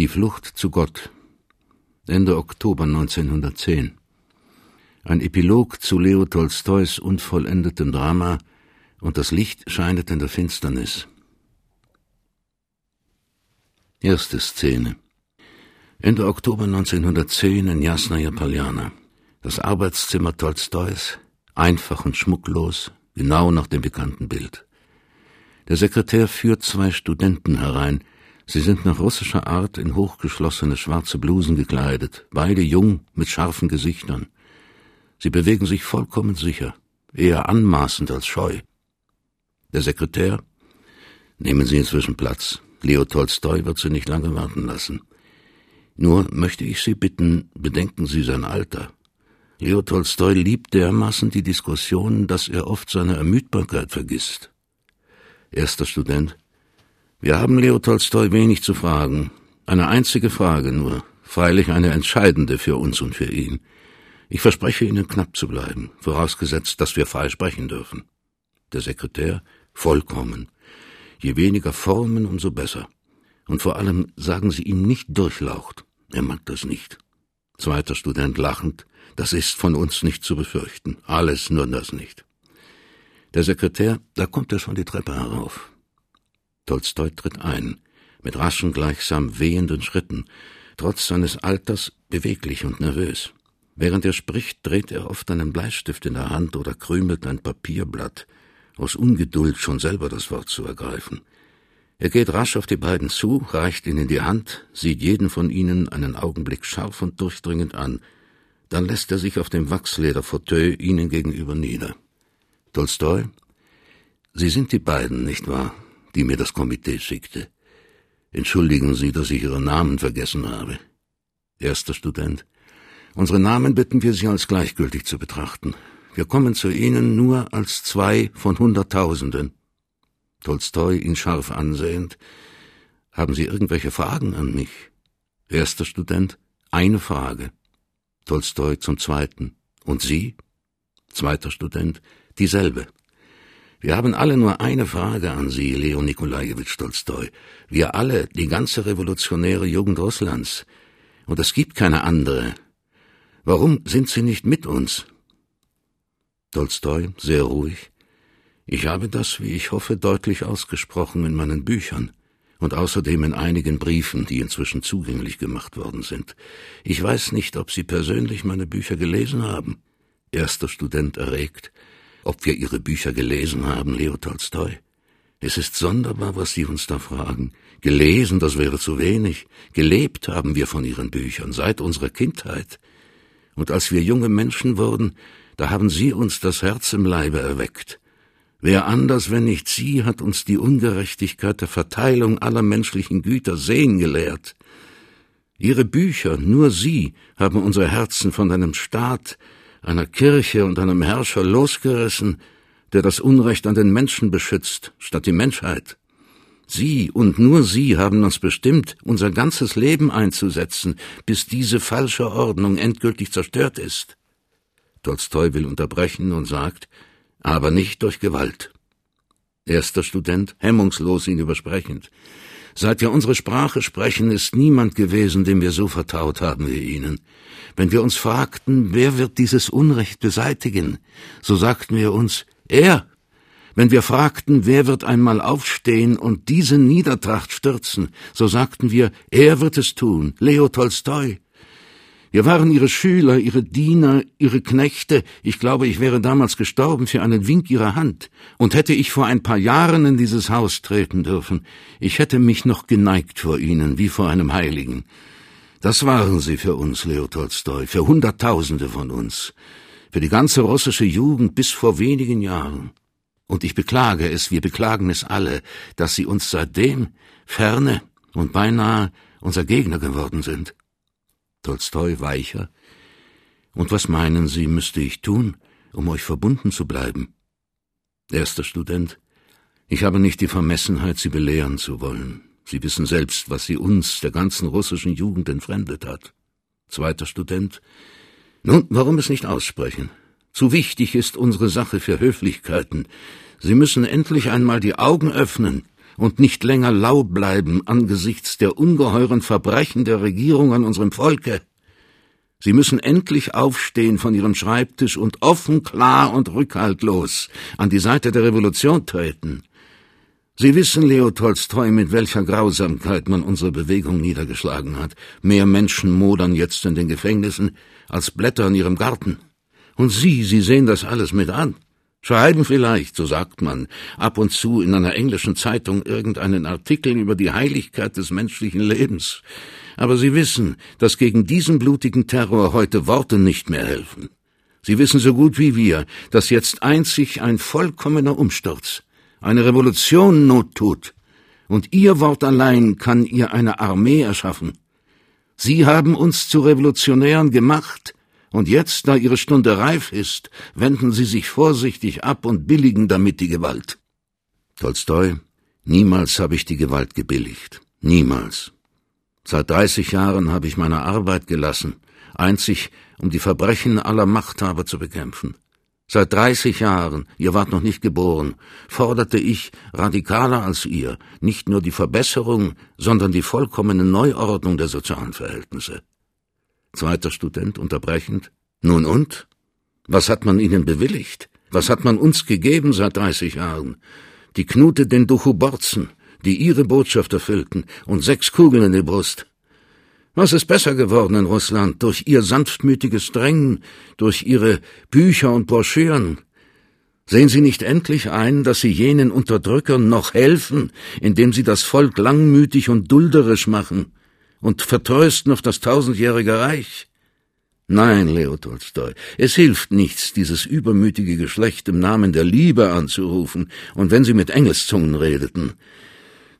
Die Flucht zu Gott. Ende Oktober 1910. Ein Epilog zu Leo Tolstois unvollendetem Drama und das Licht scheinet in der Finsternis. Erste Szene. Ende Oktober 1910 in Jasnaja Paljana. Das Arbeitszimmer Tolstois, einfach und schmucklos, genau nach dem bekannten Bild. Der Sekretär führt zwei Studenten herein. Sie sind nach russischer Art in hochgeschlossene schwarze Blusen gekleidet, beide jung mit scharfen Gesichtern. Sie bewegen sich vollkommen sicher, eher anmaßend als scheu. Der Sekretär, nehmen Sie inzwischen Platz. Leo Tolstoi wird Sie nicht lange warten lassen. Nur möchte ich Sie bitten, bedenken Sie sein Alter. Leo Tolstoi liebt dermaßen die Diskussion, dass er oft seine Ermüdbarkeit vergisst. Erster Student. Wir haben Leo Tolstoi wenig zu fragen. Eine einzige Frage nur, freilich eine entscheidende für uns und für ihn. Ich verspreche Ihnen knapp zu bleiben, vorausgesetzt, dass wir frei sprechen dürfen. Der Sekretär, vollkommen. Je weniger Formen, umso besser. Und vor allem sagen Sie ihm nicht durchlaucht. Er mag das nicht. Zweiter Student lachend. Das ist von uns nicht zu befürchten. Alles nur das nicht. Der Sekretär, da kommt er schon die Treppe herauf. Tolstoi tritt ein, mit raschen, gleichsam wehenden Schritten, trotz seines Alters beweglich und nervös. Während er spricht, dreht er oft einen Bleistift in der Hand oder krümelt ein Papierblatt, aus Ungeduld schon selber das Wort zu ergreifen. Er geht rasch auf die beiden zu, reicht ihnen die Hand, sieht jeden von ihnen einen Augenblick scharf und durchdringend an, dann lässt er sich auf dem Wachslederfauteuil ihnen gegenüber nieder. Tolstoi? Sie sind die beiden, nicht wahr, die mir das Komitee schickte. Entschuldigen Sie, dass ich Ihren Namen vergessen habe. Erster Student. Unsere Namen bitten wir Sie als gleichgültig zu betrachten. Wir kommen zu Ihnen nur als zwei von Hunderttausenden. Tolstoi ihn scharf ansehend. Haben Sie irgendwelche Fragen an mich? Erster Student. Eine Frage. Tolstoi zum zweiten. Und Sie? Zweiter Student. Dieselbe. Wir haben alle nur eine Frage an Sie, Leo Nikolajewitsch Tolstoi. Wir alle, die ganze revolutionäre Jugend Russlands. Und es gibt keine andere. Warum sind Sie nicht mit uns? Tolstoi, sehr ruhig. Ich habe das, wie ich hoffe, deutlich ausgesprochen in meinen Büchern und außerdem in einigen Briefen, die inzwischen zugänglich gemacht worden sind. Ich weiß nicht, ob Sie persönlich meine Bücher gelesen haben. Erster Student erregt ob wir Ihre Bücher gelesen haben, Leo Tolstoi. Es ist sonderbar, was Sie uns da fragen. Gelesen, das wäre zu wenig. Gelebt haben wir von Ihren Büchern seit unserer Kindheit. Und als wir junge Menschen wurden, da haben Sie uns das Herz im Leibe erweckt. Wer anders, wenn nicht Sie, hat uns die Ungerechtigkeit der Verteilung aller menschlichen Güter sehen gelehrt. Ihre Bücher, nur Sie, haben unser Herzen von einem Staat, einer Kirche und einem Herrscher losgerissen, der das Unrecht an den Menschen beschützt, statt die Menschheit. Sie und nur Sie haben uns bestimmt, unser ganzes Leben einzusetzen, bis diese falsche Ordnung endgültig zerstört ist. Tolstoi will unterbrechen und sagt, aber nicht durch Gewalt. Erster Student, hemmungslos ihn übersprechend. Seit wir unsere Sprache sprechen, ist niemand gewesen, dem wir so vertraut haben wie Ihnen. Wenn wir uns fragten, wer wird dieses Unrecht beseitigen, so sagten wir uns, er. Wenn wir fragten, wer wird einmal aufstehen und diese Niedertracht stürzen, so sagten wir, er wird es tun, Leo Tolstoi. Wir waren ihre Schüler, ihre Diener, ihre Knechte. Ich glaube, ich wäre damals gestorben für einen Wink ihrer Hand. Und hätte ich vor ein paar Jahren in dieses Haus treten dürfen, ich hätte mich noch geneigt vor ihnen, wie vor einem Heiligen. Das waren sie für uns, Leo Tolstoi, für Hunderttausende von uns, für die ganze russische Jugend bis vor wenigen Jahren. Und ich beklage es, wir beklagen es alle, dass sie uns seitdem ferne und beinahe unser Gegner geworden sind. Tolstoi weicher. Und was meinen Sie, müsste ich tun, um euch verbunden zu bleiben? Erster Student. Ich habe nicht die Vermessenheit, Sie belehren zu wollen. Sie wissen selbst, was sie uns, der ganzen russischen Jugend, entfremdet hat. Zweiter Student. Nun, warum es nicht aussprechen? Zu wichtig ist unsere Sache für Höflichkeiten. Sie müssen endlich einmal die Augen öffnen und nicht länger lau bleiben angesichts der ungeheuren Verbrechen der Regierung an unserem Volke. Sie müssen endlich aufstehen von ihrem Schreibtisch und offen, klar und rückhaltlos an die Seite der Revolution treten. Sie wissen, Leo Tolstoi, mit welcher Grausamkeit man unsere Bewegung niedergeschlagen hat. Mehr Menschen modern jetzt in den Gefängnissen als Blätter in ihrem Garten. Und Sie, Sie sehen das alles mit an. Schreiben vielleicht, so sagt man, ab und zu in einer englischen Zeitung irgendeinen Artikel über die Heiligkeit des menschlichen Lebens. Aber Sie wissen, dass gegen diesen blutigen Terror heute Worte nicht mehr helfen. Sie wissen so gut wie wir, dass jetzt einzig ein vollkommener Umsturz, eine Revolution Not tut, und Ihr Wort allein kann ihr eine Armee erschaffen. Sie haben uns zu Revolutionären gemacht, und jetzt, da ihre Stunde reif ist, wenden sie sich vorsichtig ab und billigen damit die Gewalt. Tolstoi, niemals habe ich die Gewalt gebilligt. Niemals. Seit dreißig Jahren habe ich meine Arbeit gelassen, einzig um die Verbrechen aller Machthaber zu bekämpfen. Seit dreißig Jahren, ihr wart noch nicht geboren, forderte ich, radikaler als ihr, nicht nur die Verbesserung, sondern die vollkommene Neuordnung der sozialen Verhältnisse. Zweiter Student unterbrechend. Nun und? Was hat man Ihnen bewilligt? Was hat man uns gegeben seit dreißig Jahren? Die Knute den Duchuborzen, die Ihre Botschaft erfüllten, und sechs Kugeln in die Brust. Was ist besser geworden in Russland durch Ihr sanftmütiges Drängen, durch Ihre Bücher und Broschüren? Sehen Sie nicht endlich ein, dass Sie jenen Unterdrückern noch helfen, indem Sie das Volk langmütig und dulderisch machen? Und vertrösten auf das tausendjährige Reich? Nein, Leo Tolstoi, es hilft nichts, dieses übermütige Geschlecht im Namen der Liebe anzurufen, und wenn sie mit Engelszungen redeten.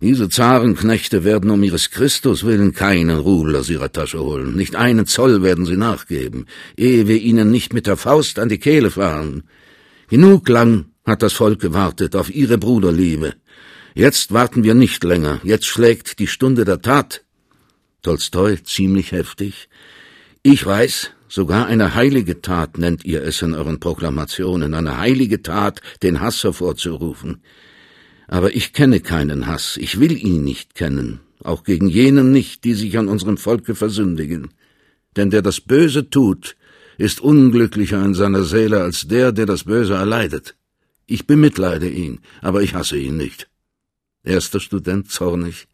Diese Zarenknechte werden um ihres Christus willen keinen Rubel aus ihrer Tasche holen, nicht einen Zoll werden sie nachgeben, ehe wir ihnen nicht mit der Faust an die Kehle fahren. Genug lang hat das Volk gewartet auf ihre Bruderliebe. Jetzt warten wir nicht länger, jetzt schlägt die Stunde der Tat. Tolstoi ziemlich heftig. Ich weiß, sogar eine heilige Tat nennt ihr es in euren Proklamationen, eine heilige Tat, den Hass hervorzurufen. Aber ich kenne keinen Hass, ich will ihn nicht kennen, auch gegen jenen nicht, die sich an unserem Volke versündigen. Denn der das Böse tut, ist unglücklicher in seiner Seele als der, der das Böse erleidet. Ich bemitleide ihn, aber ich hasse ihn nicht. Erster Student zornig.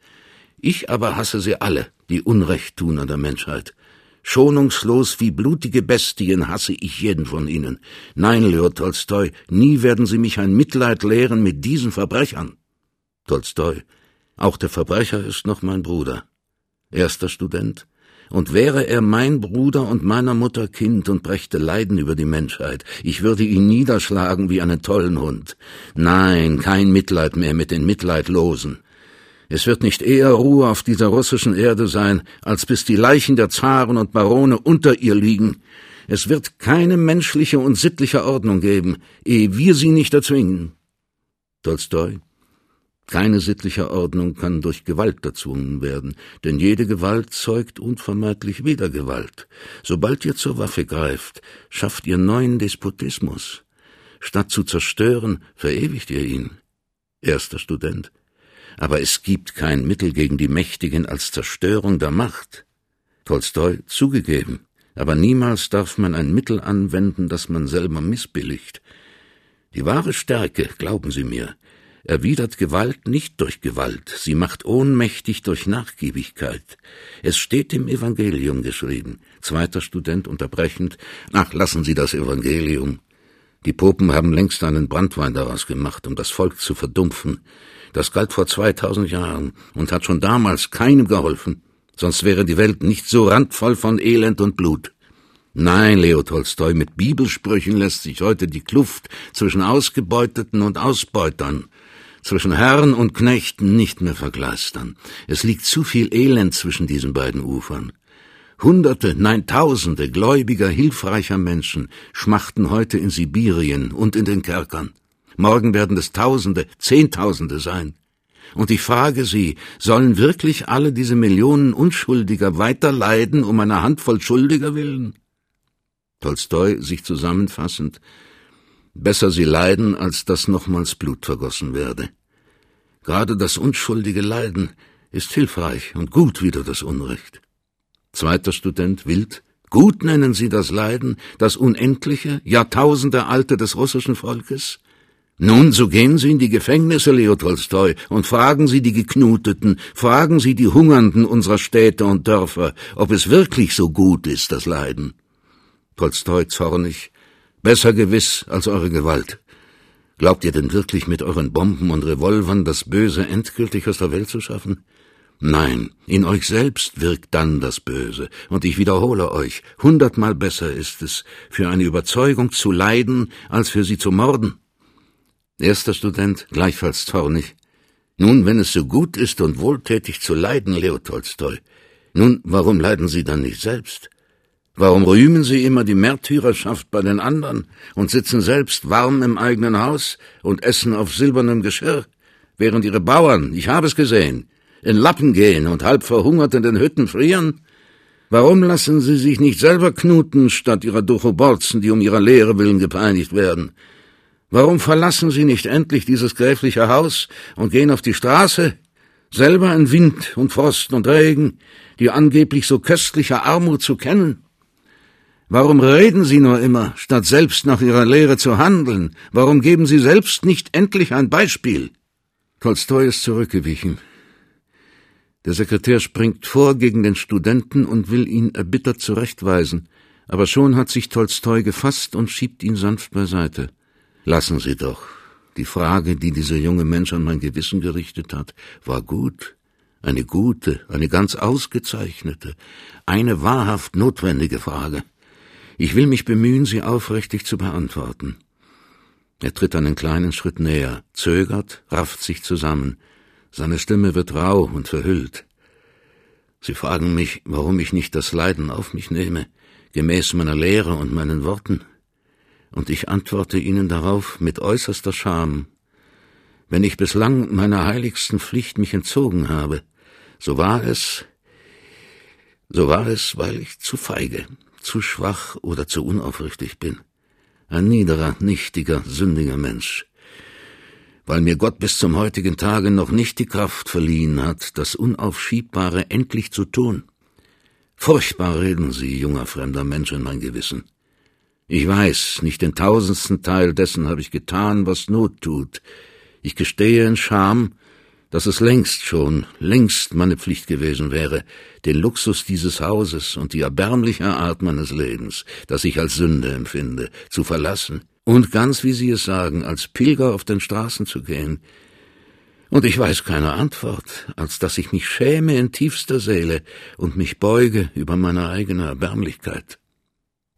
Ich aber hasse sie alle, die Unrechttuner der Menschheit. Schonungslos wie blutige Bestien hasse ich jeden von ihnen. Nein, Leo Tolstoi, nie werden Sie mich ein Mitleid lehren mit diesen Verbrechern. Tolstoi, auch der Verbrecher ist noch mein Bruder. Erster Student, und wäre er mein Bruder und meiner Mutter Kind und brächte Leiden über die Menschheit, ich würde ihn niederschlagen wie einen tollen Hund. Nein, kein Mitleid mehr mit den Mitleidlosen. Es wird nicht eher Ruhe auf dieser russischen Erde sein, als bis die Leichen der Zaren und Barone unter ihr liegen. Es wird keine menschliche und sittliche Ordnung geben, ehe wir sie nicht erzwingen. Tolstoi keine sittliche Ordnung kann durch Gewalt erzwungen werden, denn jede Gewalt zeugt unvermeidlich wieder Gewalt. Sobald ihr zur Waffe greift, schafft ihr neuen Despotismus. Statt zu zerstören, verewigt ihr ihn. Erster Student aber es gibt kein Mittel gegen die Mächtigen als Zerstörung der Macht. Tolstoi zugegeben, aber niemals darf man ein Mittel anwenden, das man selber missbilligt. Die wahre Stärke, glauben Sie mir, erwidert Gewalt nicht durch Gewalt, sie macht ohnmächtig durch Nachgiebigkeit. Es steht im Evangelium geschrieben. Zweiter Student unterbrechend, ach, lassen Sie das Evangelium. Die Popen haben längst einen Brandwein daraus gemacht, um das Volk zu verdumpfen. Das galt vor 2000 Jahren und hat schon damals keinem geholfen, sonst wäre die Welt nicht so randvoll von Elend und Blut. Nein, Leo Tolstoi, mit Bibelsprüchen lässt sich heute die Kluft zwischen Ausgebeuteten und Ausbeutern, zwischen Herren und Knechten nicht mehr vergleistern. Es liegt zu viel Elend zwischen diesen beiden Ufern. Hunderte, nein Tausende gläubiger, hilfreicher Menschen schmachten heute in Sibirien und in den Kerkern. Morgen werden es Tausende, Zehntausende sein. Und ich frage Sie, sollen wirklich alle diese Millionen Unschuldiger weiter leiden um eine Handvoll Schuldiger willen? Tolstoi sich zusammenfassend, besser sie leiden, als dass nochmals Blut vergossen werde. Gerade das unschuldige Leiden ist hilfreich und gut wider das Unrecht. Zweiter Student Wild. Gut nennen Sie das Leiden, das unendliche, Jahrtausende alte des russischen Volkes? Nun, so gehen Sie in die Gefängnisse, Leo Tolstoi, und fragen Sie die Geknuteten, fragen Sie die Hungernden unserer Städte und Dörfer, ob es wirklich so gut ist, das Leiden. Tolstoi zornig, besser gewiss als eure Gewalt. Glaubt ihr denn wirklich mit euren Bomben und Revolvern das Böse endgültig aus der Welt zu schaffen? Nein, in euch selbst wirkt dann das Böse, und ich wiederhole euch, hundertmal besser ist es, für eine Überzeugung zu leiden, als für sie zu morden. Erster Student, gleichfalls zornig. Nun, wenn es so gut ist und wohltätig zu leiden, Leo Tolstoi, nun, warum leiden Sie dann nicht selbst? Warum rühmen Sie immer die Märtyrerschaft bei den anderen und sitzen selbst warm im eigenen Haus und essen auf silbernem Geschirr, während Ihre Bauern, ich habe es gesehen, in Lappen gehen und halb verhungert in den Hütten frieren? Warum lassen Sie sich nicht selber knuten, statt Ihrer Duchoborzen, die um ihrer Lehre willen gepeinigt werden? Warum verlassen Sie nicht endlich dieses gräfliche Haus und gehen auf die Straße, selber in Wind und Frost und Regen, die angeblich so köstliche Armut zu kennen? Warum reden Sie nur immer, statt selbst nach Ihrer Lehre zu handeln? Warum geben Sie selbst nicht endlich ein Beispiel? Tolstoi ist zurückgewichen. Der Sekretär springt vor gegen den Studenten und will ihn erbittert zurechtweisen, aber schon hat sich Tolstoi gefasst und schiebt ihn sanft beiseite. Lassen Sie doch. Die Frage, die dieser junge Mensch an mein Gewissen gerichtet hat, war gut. Eine gute, eine ganz ausgezeichnete, eine wahrhaft notwendige Frage. Ich will mich bemühen, sie aufrichtig zu beantworten. Er tritt einen kleinen Schritt näher, zögert, rafft sich zusammen. Seine Stimme wird rau und verhüllt. Sie fragen mich, warum ich nicht das Leiden auf mich nehme, gemäß meiner Lehre und meinen Worten und ich antworte ihnen darauf mit äußerster Scham. Wenn ich bislang meiner heiligsten Pflicht mich entzogen habe, so war es, so war es, weil ich zu feige, zu schwach oder zu unaufrichtig bin. Ein niederer, nichtiger, sündiger Mensch. Weil mir Gott bis zum heutigen Tage noch nicht die Kraft verliehen hat, das Unaufschiebbare endlich zu tun. Furchtbar reden Sie, junger fremder Mensch, in mein Gewissen. Ich weiß, nicht den tausendsten Teil dessen habe ich getan, was Not tut. Ich gestehe in Scham, dass es längst schon, längst meine Pflicht gewesen wäre, den Luxus dieses Hauses und die erbärmliche Art meines Lebens, das ich als Sünde empfinde, zu verlassen und ganz wie Sie es sagen, als Pilger auf den Straßen zu gehen. Und ich weiß keine Antwort, als dass ich mich schäme in tiefster Seele und mich beuge über meine eigene Erbärmlichkeit.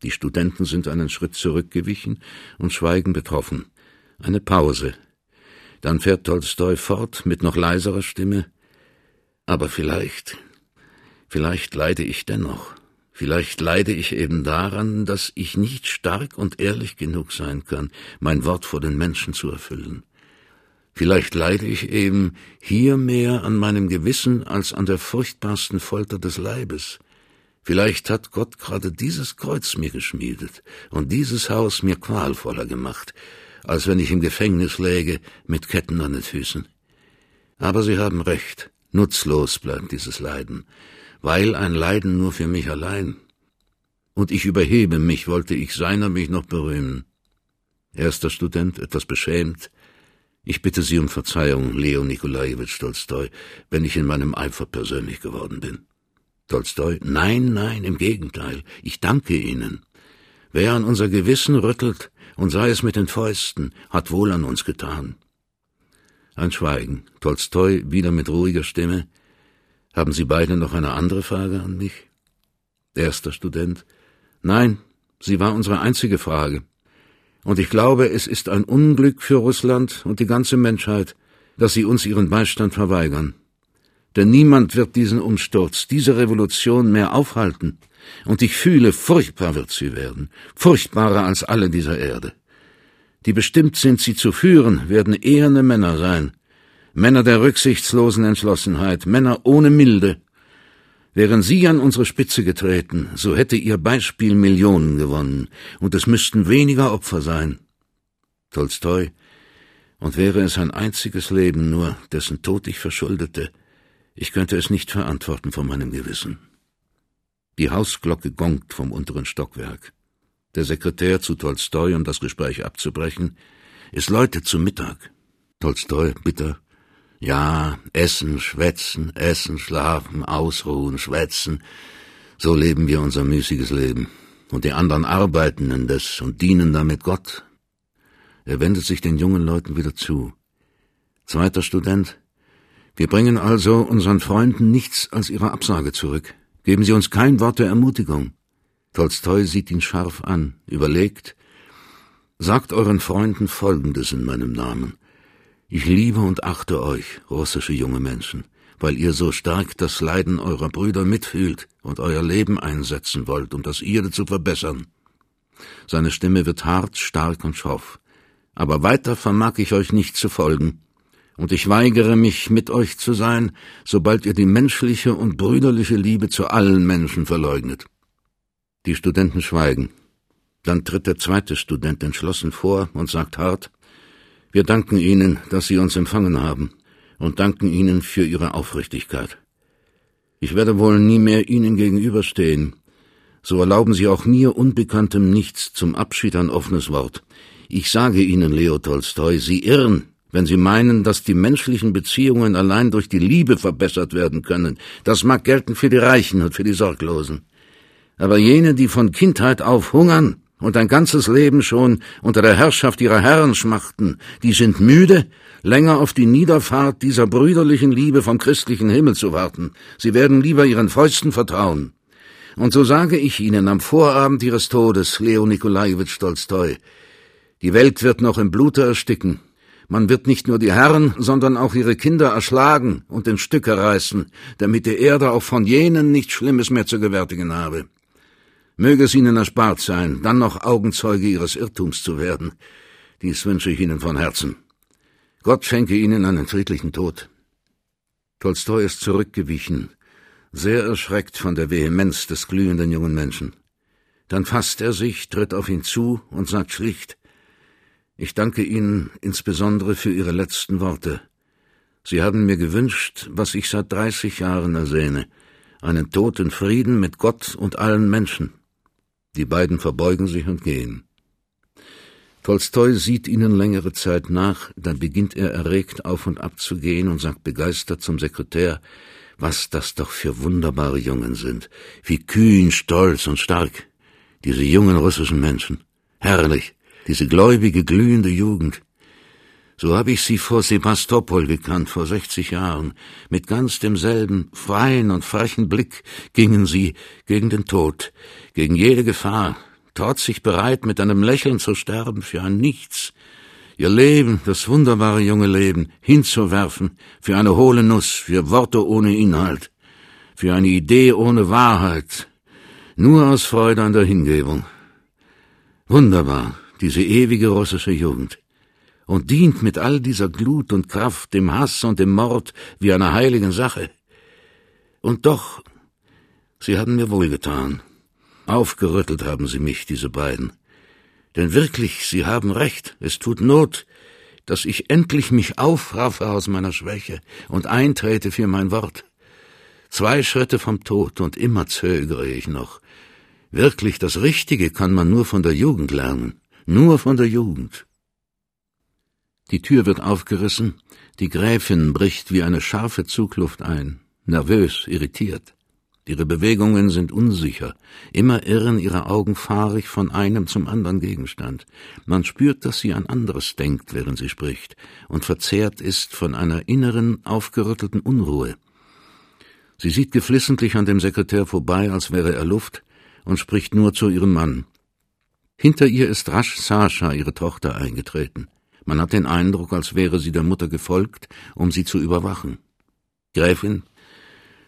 Die Studenten sind einen Schritt zurückgewichen und schweigen betroffen. Eine Pause. Dann fährt Tolstoi fort mit noch leiserer Stimme. Aber vielleicht, vielleicht leide ich dennoch. Vielleicht leide ich eben daran, dass ich nicht stark und ehrlich genug sein kann, mein Wort vor den Menschen zu erfüllen. Vielleicht leide ich eben hier mehr an meinem Gewissen als an der furchtbarsten Folter des Leibes. Vielleicht hat Gott gerade dieses Kreuz mir geschmiedet und dieses Haus mir qualvoller gemacht, als wenn ich im Gefängnis läge mit Ketten an den Füßen. Aber Sie haben recht, nutzlos bleibt dieses Leiden, weil ein Leiden nur für mich allein. Und ich überhebe mich, wollte ich seiner mich noch berühmen. Erster Student, etwas beschämt. Ich bitte Sie um Verzeihung, Leo Nikolajewitsch Tolstoi, wenn ich in meinem Eifer persönlich geworden bin. Tolstoi, nein, nein, im Gegenteil, ich danke Ihnen. Wer an unser Gewissen rüttelt, und sei es mit den Fäusten, hat wohl an uns getan. Ein Schweigen. Tolstoi wieder mit ruhiger Stimme. Haben Sie beide noch eine andere Frage an mich? Erster Student. Nein, sie war unsere einzige Frage. Und ich glaube, es ist ein Unglück für Russland und die ganze Menschheit, dass sie uns ihren Beistand verweigern denn niemand wird diesen Umsturz, diese Revolution mehr aufhalten, und ich fühle, furchtbar wird sie werden, furchtbarer als alle dieser Erde. Die bestimmt sind, sie zu führen, werden eherne Männer sein, Männer der rücksichtslosen Entschlossenheit, Männer ohne Milde. Wären sie an unsere Spitze getreten, so hätte ihr Beispiel Millionen gewonnen, und es müssten weniger Opfer sein. Tolstoi Und wäre es ein einziges Leben nur, dessen Tod ich verschuldete, ich könnte es nicht verantworten vor meinem Gewissen. Die Hausglocke gongt vom unteren Stockwerk. Der Sekretär zu Tolstoi, um das Gespräch abzubrechen. Es läutet zu Mittag. Tolstoi, bitter. Ja, essen, schwätzen, essen, schlafen, ausruhen, schwätzen. So leben wir unser müßiges Leben. Und die anderen arbeiten indes und dienen damit Gott. Er wendet sich den jungen Leuten wieder zu. Zweiter Student. Wir bringen also unseren Freunden nichts als ihre Absage zurück. Geben Sie uns kein Wort der Ermutigung. Tolstoi sieht ihn scharf an, überlegt. Sagt euren Freunden Folgendes in meinem Namen. Ich liebe und achte euch, russische junge Menschen, weil ihr so stark das Leiden eurer Brüder mitfühlt und euer Leben einsetzen wollt, um das ihre zu verbessern. Seine Stimme wird hart, stark und schroff. Aber weiter vermag ich euch nicht zu folgen, und ich weigere mich, mit euch zu sein, sobald ihr die menschliche und brüderliche Liebe zu allen Menschen verleugnet. Die Studenten schweigen. Dann tritt der zweite Student entschlossen vor und sagt hart, wir danken Ihnen, dass Sie uns empfangen haben und danken Ihnen für Ihre Aufrichtigkeit. Ich werde wohl nie mehr Ihnen gegenüberstehen. So erlauben Sie auch mir Unbekanntem nichts zum Abschied ein offenes Wort. Ich sage Ihnen, Leo Tolstoi, Sie irren, wenn Sie meinen, dass die menschlichen Beziehungen allein durch die Liebe verbessert werden können. Das mag gelten für die Reichen und für die Sorglosen. Aber jene, die von Kindheit auf hungern, und ein ganzes Leben schon unter der Herrschaft ihrer Herren schmachten, die sind müde, länger auf die Niederfahrt dieser brüderlichen Liebe vom christlichen Himmel zu warten. Sie werden lieber ihren Fäusten vertrauen. Und so sage ich Ihnen am Vorabend Ihres Todes, Leo Nikolajewitsch Tolstoi, die Welt wird noch im Blute ersticken. Man wird nicht nur die Herren, sondern auch ihre Kinder erschlagen und in Stücke reißen, damit die Erde auch von jenen nichts Schlimmes mehr zu gewärtigen habe. Möge es Ihnen erspart sein, dann noch Augenzeuge Ihres Irrtums zu werden. Dies wünsche ich Ihnen von Herzen. Gott schenke Ihnen einen friedlichen Tod. Tolstoi ist zurückgewichen, sehr erschreckt von der Vehemenz des glühenden jungen Menschen. Dann fasst er sich, tritt auf ihn zu und sagt schlicht Ich danke Ihnen insbesondere für Ihre letzten Worte. Sie haben mir gewünscht, was ich seit dreißig Jahren ersehne, einen Tod in Frieden mit Gott und allen Menschen. Die beiden verbeugen sich und gehen. Tolstoi sieht ihnen längere Zeit nach, dann beginnt er erregt auf und ab zu gehen und sagt begeistert zum Sekretär, was das doch für wunderbare Jungen sind, wie kühn, stolz und stark, diese jungen russischen Menschen. Herrlich, diese gläubige, glühende Jugend. So habe ich sie vor Sebastopol gekannt, vor sechzig Jahren. Mit ganz demselben freien und frechen Blick gingen sie gegen den Tod, gegen jede Gefahr, trotzig bereit, mit einem Lächeln zu sterben für ein Nichts, ihr Leben, das wunderbare junge Leben, hinzuwerfen für eine hohle Nuss, für Worte ohne Inhalt, für eine Idee ohne Wahrheit, nur aus Freude an der Hingebung. Wunderbar, diese ewige russische Jugend und dient mit all dieser Glut und Kraft dem Hass und dem Mord wie einer heiligen Sache. Und doch, sie haben mir wohlgetan. Aufgerüttelt haben sie mich, diese beiden. Denn wirklich, sie haben recht, es tut Not, dass ich endlich mich aufraffe aus meiner Schwäche und eintrete für mein Wort. Zwei Schritte vom Tod und immer zögere ich noch. Wirklich, das Richtige kann man nur von der Jugend lernen, nur von der Jugend. Die Tür wird aufgerissen, die Gräfin bricht wie eine scharfe Zugluft ein, nervös, irritiert. Ihre Bewegungen sind unsicher, immer irren ihre Augen fahrig von einem zum anderen Gegenstand. Man spürt, dass sie an anderes denkt, während sie spricht, und verzehrt ist von einer inneren, aufgerüttelten Unruhe. Sie sieht geflissentlich an dem Sekretär vorbei, als wäre er Luft, und spricht nur zu ihrem Mann. Hinter ihr ist rasch Sascha, ihre Tochter, eingetreten. Man hat den Eindruck, als wäre sie der Mutter gefolgt, um sie zu überwachen. Gräfin,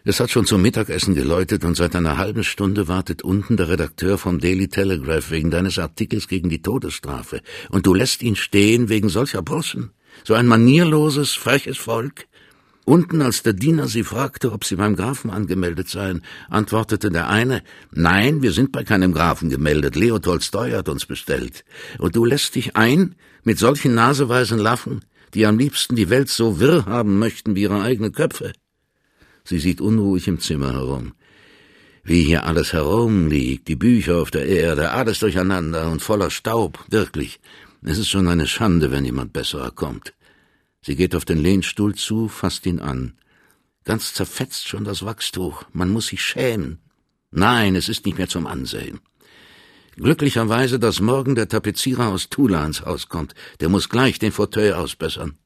es hat schon zum Mittagessen geläutet und seit einer halben Stunde wartet unten der Redakteur vom Daily Telegraph wegen deines Artikels gegen die Todesstrafe. Und du lässt ihn stehen wegen solcher Burschen? So ein manierloses, freches Volk? Unten, als der Diener sie fragte, ob sie beim Grafen angemeldet seien, antwortete der eine, nein, wir sind bei keinem Grafen gemeldet, Leo Tolstoi hat uns bestellt. Und du lässt dich ein mit solchen naseweisen Laffen? die am liebsten die Welt so wirr haben möchten wie ihre eigenen Köpfe. Sie sieht unruhig im Zimmer herum. Wie hier alles herumliegt, die Bücher auf der Erde, alles durcheinander und voller Staub, wirklich. Es ist schon eine Schande, wenn jemand besserer kommt. Sie geht auf den Lehnstuhl zu, fasst ihn an. Ganz zerfetzt schon das Wachstuch. Man muss sich schämen. Nein, es ist nicht mehr zum Ansehen. Glücklicherweise, dass morgen der Tapezierer aus Tula ins Haus kommt. Der muss gleich den Fauteuil ausbessern.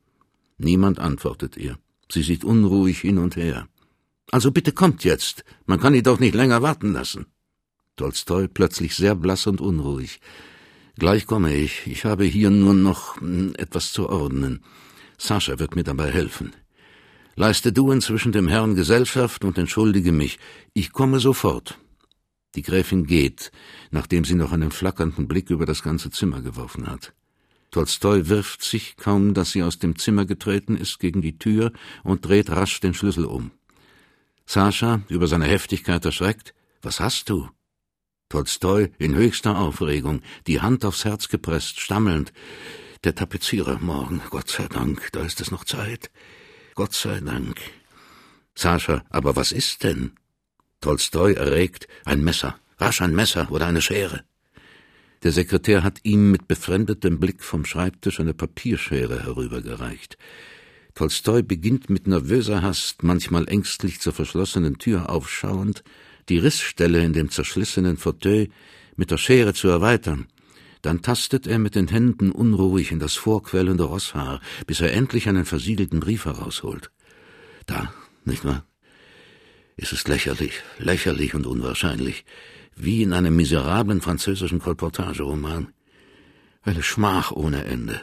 Niemand antwortet ihr. Sie sieht unruhig hin und her. Also bitte kommt jetzt. Man kann ihn doch nicht länger warten lassen. Tolstoi plötzlich sehr blass und unruhig. Gleich komme ich. Ich habe hier nur noch hm, etwas zu ordnen. Sascha wird mir dabei helfen. Leiste du inzwischen dem Herrn Gesellschaft und entschuldige mich. Ich komme sofort. Die Gräfin geht, nachdem sie noch einen flackernden Blick über das ganze Zimmer geworfen hat. Tolstoi wirft sich, kaum dass sie aus dem Zimmer getreten ist, gegen die Tür und dreht rasch den Schlüssel um. Sascha, über seine Heftigkeit erschreckt, was hast du? Tolstoi in höchster Aufregung, die Hand aufs Herz gepresst, stammelnd. Der Tapezierer morgen, Gott sei Dank, da ist es noch Zeit. Gott sei Dank. Sascha, aber was ist denn? Tolstoi erregt, ein Messer, rasch ein Messer oder eine Schere. Der Sekretär hat ihm mit befremdetem Blick vom Schreibtisch eine Papierschere herübergereicht. Tolstoi beginnt mit nervöser Hast, manchmal ängstlich zur verschlossenen Tür aufschauend, die Rissstelle in dem zerschlissenen Fauteuil mit der Schere zu erweitern. Dann tastet er mit den Händen unruhig in das vorquellende Rosshaar, bis er endlich einen versiegelten Brief herausholt. Da, nicht wahr? Es ist lächerlich, lächerlich und unwahrscheinlich, wie in einem miserablen französischen Kolportageroman. Eine Schmach ohne Ende.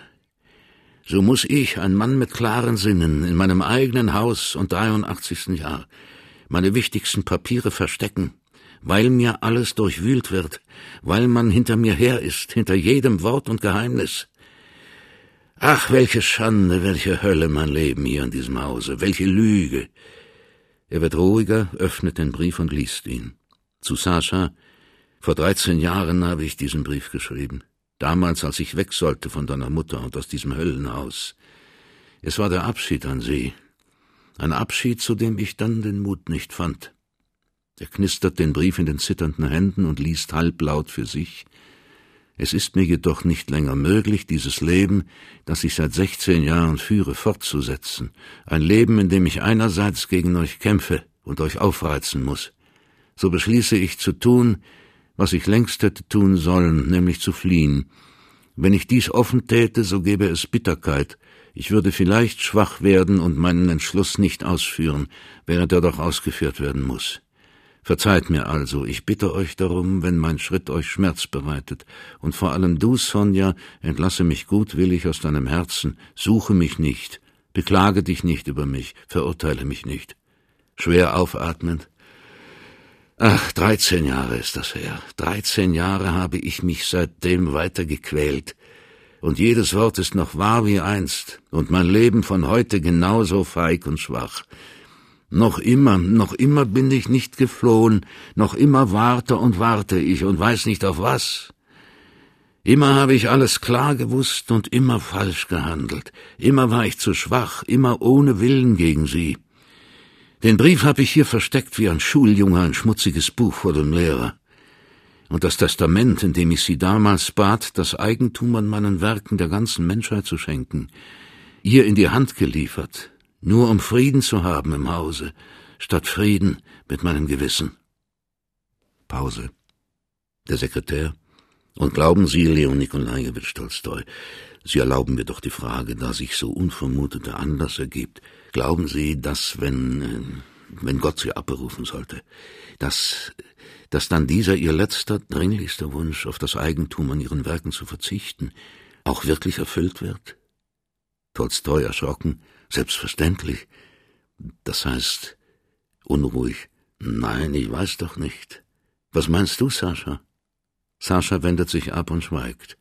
So muss ich, ein Mann mit klaren Sinnen, in meinem eigenen Haus und 83. Jahr, meine wichtigsten Papiere verstecken, weil mir alles durchwühlt wird, weil man hinter mir her ist, hinter jedem Wort und Geheimnis. Ach, welche Schande, welche Hölle mein Leben hier in diesem Hause, welche Lüge. Er wird ruhiger, öffnet den Brief und liest ihn. Zu Sascha, vor dreizehn Jahren habe ich diesen Brief geschrieben damals, als ich weg sollte von deiner Mutter und aus diesem Höllenhaus. Es war der Abschied an sie, ein Abschied, zu dem ich dann den Mut nicht fand. Er knistert den Brief in den zitternden Händen und liest halblaut für sich. Es ist mir jedoch nicht länger möglich, dieses Leben, das ich seit sechzehn Jahren führe, fortzusetzen. Ein Leben, in dem ich einerseits gegen euch kämpfe und euch aufreizen muss. So beschließe ich zu tun, was ich längst hätte tun sollen, nämlich zu fliehen. Wenn ich dies offen täte, so gäbe es Bitterkeit. Ich würde vielleicht schwach werden und meinen Entschluss nicht ausführen, während er doch ausgeführt werden muss. Verzeiht mir also, ich bitte euch darum, wenn mein Schritt euch Schmerz bereitet, und vor allem du, Sonja, entlasse mich gutwillig aus deinem Herzen, suche mich nicht, beklage dich nicht über mich, verurteile mich nicht. Schwer aufatmend, Ach, dreizehn Jahre ist das her. Dreizehn Jahre habe ich mich seitdem weiter gequält. Und jedes Wort ist noch wahr wie einst, und mein Leben von heute genauso feig und schwach. Noch immer, noch immer bin ich nicht geflohen, noch immer warte und warte ich und weiß nicht auf was. Immer habe ich alles klar gewusst und immer falsch gehandelt. Immer war ich zu schwach, immer ohne Willen gegen sie. Den Brief habe ich hier versteckt wie ein Schuljunge ein schmutziges Buch vor dem Lehrer. Und das Testament, in dem ich sie damals bat, das Eigentum an meinen Werken der ganzen Menschheit zu schenken, ihr in die Hand geliefert, nur um Frieden zu haben im Hause, statt Frieden mit meinem Gewissen. Pause. Der Sekretär. Und glauben Sie, Leon Nikolajewitsch Tolstoi, Sie erlauben mir doch die Frage, da sich so unvermuteter Anlass ergibt, Glauben Sie, dass wenn, äh, wenn Gott Sie abberufen sollte, dass, dass dann dieser Ihr letzter, dringlichster Wunsch, auf das Eigentum an Ihren Werken zu verzichten, auch wirklich erfüllt wird? Tolstoi erschrocken, selbstverständlich. Das heißt, unruhig, nein, ich weiß doch nicht. Was meinst du, Sascha? Sascha wendet sich ab und schweigt.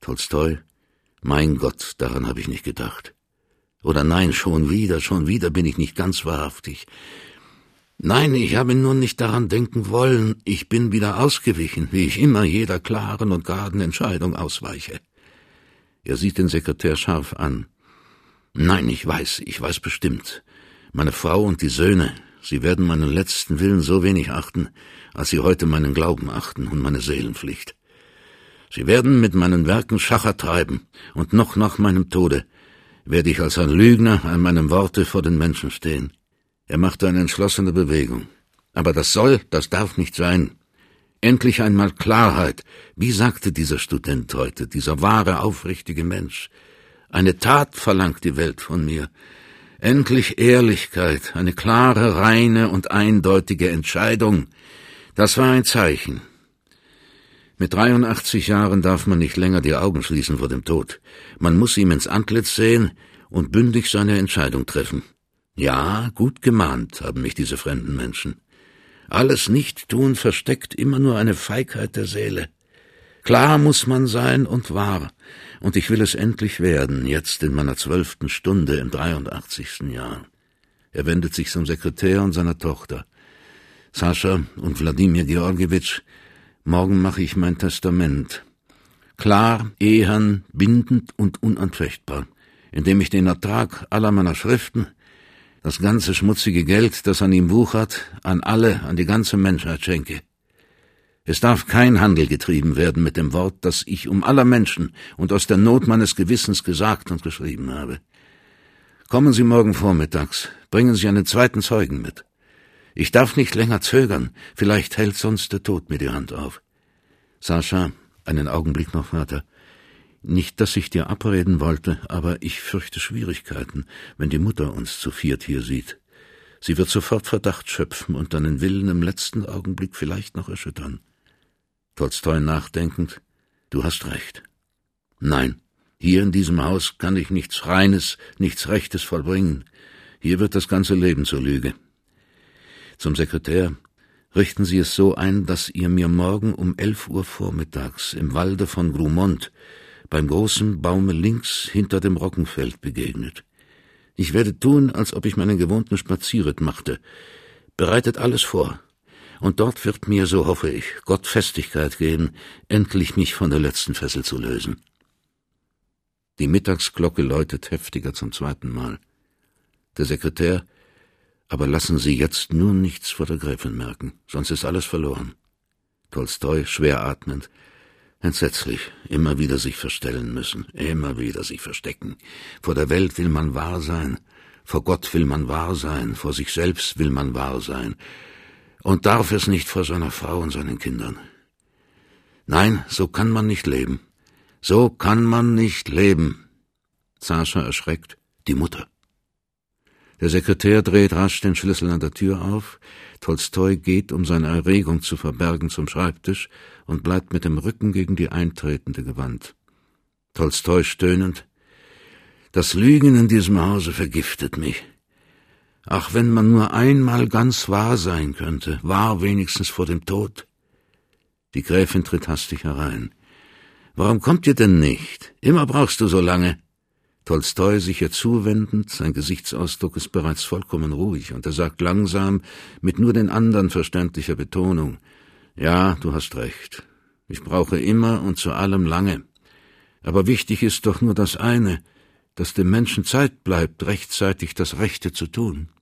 Tolstoi, mein Gott, daran habe ich nicht gedacht. Oder nein, schon wieder, schon wieder bin ich nicht ganz wahrhaftig. Nein, ich habe nur nicht daran denken wollen, ich bin wieder ausgewichen, wie ich immer jeder klaren und geraden Entscheidung ausweiche. Er sieht den Sekretär scharf an. Nein, ich weiß, ich weiß bestimmt. Meine Frau und die Söhne, sie werden meinen letzten Willen so wenig achten, als sie heute meinen Glauben achten und meine Seelenpflicht. Sie werden mit meinen Werken Schacher treiben, und noch nach meinem Tode werde ich als ein Lügner an meinem Worte vor den Menschen stehen. Er machte eine entschlossene Bewegung. Aber das soll, das darf nicht sein. Endlich einmal Klarheit. Wie sagte dieser Student heute, dieser wahre, aufrichtige Mensch? Eine Tat verlangt die Welt von mir. Endlich Ehrlichkeit, eine klare, reine und eindeutige Entscheidung. Das war ein Zeichen. Mit 83 Jahren darf man nicht länger die Augen schließen vor dem Tod. Man muss ihm ins Antlitz sehen und bündig seine Entscheidung treffen. Ja, gut gemahnt haben mich diese fremden Menschen. Alles Nicht-Tun versteckt immer nur eine Feigheit der Seele. Klar muss man sein und wahr, und ich will es endlich werden, jetzt in meiner zwölften Stunde im 83. Jahr. Er wendet sich zum Sekretär und seiner Tochter. Sascha und Wladimir Georgiewitsch Morgen mache ich mein Testament. Klar, ehern, bindend und unanfechtbar, indem ich den Ertrag aller meiner Schriften, das ganze schmutzige Geld, das an ihm wuchert, an alle, an die ganze Menschheit schenke. Es darf kein Handel getrieben werden mit dem Wort, das ich um aller Menschen und aus der Not meines Gewissens gesagt und geschrieben habe. Kommen Sie morgen vormittags, bringen Sie einen zweiten Zeugen mit. Ich darf nicht länger zögern, vielleicht hält sonst der Tod mir die Hand auf. Sascha, einen Augenblick noch, Vater. Nicht, dass ich dir abreden wollte, aber ich fürchte Schwierigkeiten, wenn die Mutter uns zu viert hier sieht. Sie wird sofort Verdacht schöpfen und deinen Willen im letzten Augenblick vielleicht noch erschüttern. Tolstoi nachdenkend, du hast recht. Nein, hier in diesem Haus kann ich nichts Reines, nichts Rechtes vollbringen. Hier wird das ganze Leben zur Lüge. Zum Sekretär. Richten Sie es so ein, dass ihr mir morgen um elf Uhr vormittags im Walde von Grumont beim großen Baume links hinter dem Roggenfeld begegnet. Ich werde tun, als ob ich meinen gewohnten Spazierritt machte. Bereitet alles vor. Und dort wird mir, so hoffe ich, Gott Festigkeit geben, endlich mich von der letzten Fessel zu lösen. Die Mittagsglocke läutet heftiger zum zweiten Mal. Der Sekretär aber lassen Sie jetzt nur nichts vor der Gräfin merken, sonst ist alles verloren. Tolstoi, schwer atmend. Entsetzlich, immer wieder sich verstellen müssen, immer wieder sich verstecken. Vor der Welt will man wahr sein, vor Gott will man wahr sein, vor sich selbst will man wahr sein, und darf es nicht vor seiner Frau und seinen Kindern. Nein, so kann man nicht leben. So kann man nicht leben. Sascha erschreckt. Die Mutter. Der Sekretär dreht rasch den Schlüssel an der Tür auf. Tolstoi geht, um seine Erregung zu verbergen, zum Schreibtisch und bleibt mit dem Rücken gegen die Eintretende gewandt. Tolstoi stöhnend. Das Lügen in diesem Hause vergiftet mich. Ach, wenn man nur einmal ganz wahr sein könnte, wahr wenigstens vor dem Tod. Die Gräfin tritt hastig herein. Warum kommt ihr denn nicht? Immer brauchst du so lange. Tolstoi sich ihr zuwendend, sein Gesichtsausdruck ist bereits vollkommen ruhig, und er sagt langsam, mit nur den anderen verständlicher Betonung Ja, du hast recht. Ich brauche immer und zu allem lange. Aber wichtig ist doch nur das eine, dass dem Menschen Zeit bleibt, rechtzeitig das Rechte zu tun.